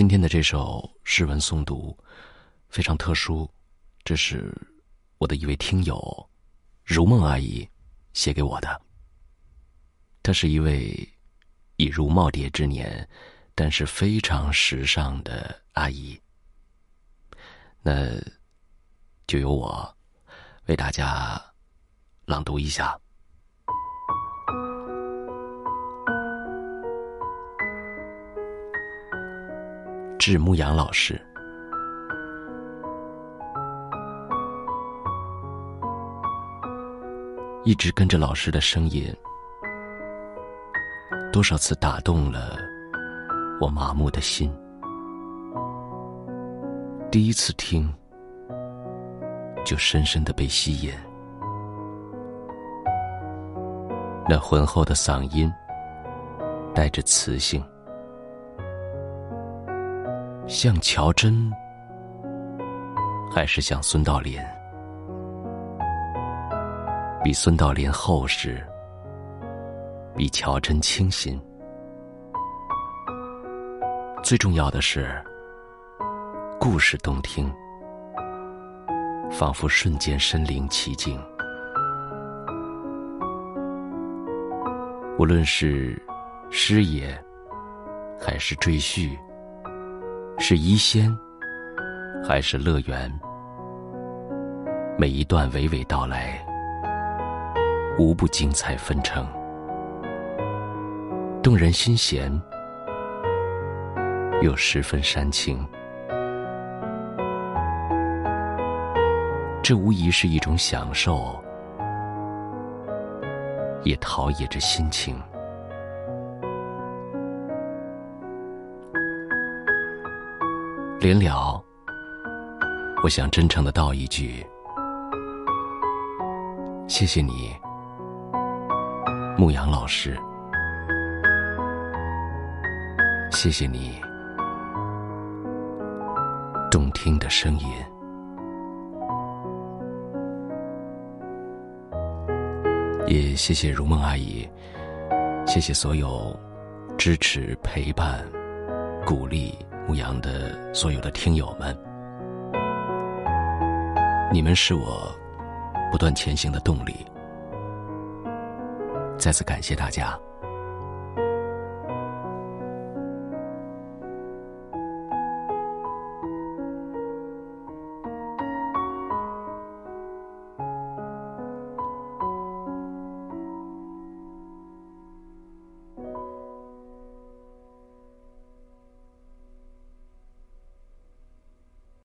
今天的这首诗文诵读非常特殊，这是我的一位听友如梦阿姨写给我的。她是一位已如耄耋之年，但是非常时尚的阿姨。那就由我为大家朗读一下。致牧羊老师，一直跟着老师的声音，多少次打动了我麻木的心。第一次听，就深深的被吸引。那浑厚的嗓音，带着磁性，像乔真，还是像孙道临？比孙道临厚实，比乔真清新。最重要的是。故事动听，仿佛瞬间身临其境。无论是诗也，还是赘婿，是医仙，还是乐园，每一段娓娓道来，无不精彩纷呈，动人心弦，又十分煽情。这无疑是一种享受，也陶冶着心情。临了，我想真诚的道一句：谢谢你，牧羊老师。谢谢你，动听的声音。也谢谢如梦阿姨，谢谢所有支持、陪伴、鼓励牧羊的所有的听友们，你们是我不断前行的动力。再次感谢大家。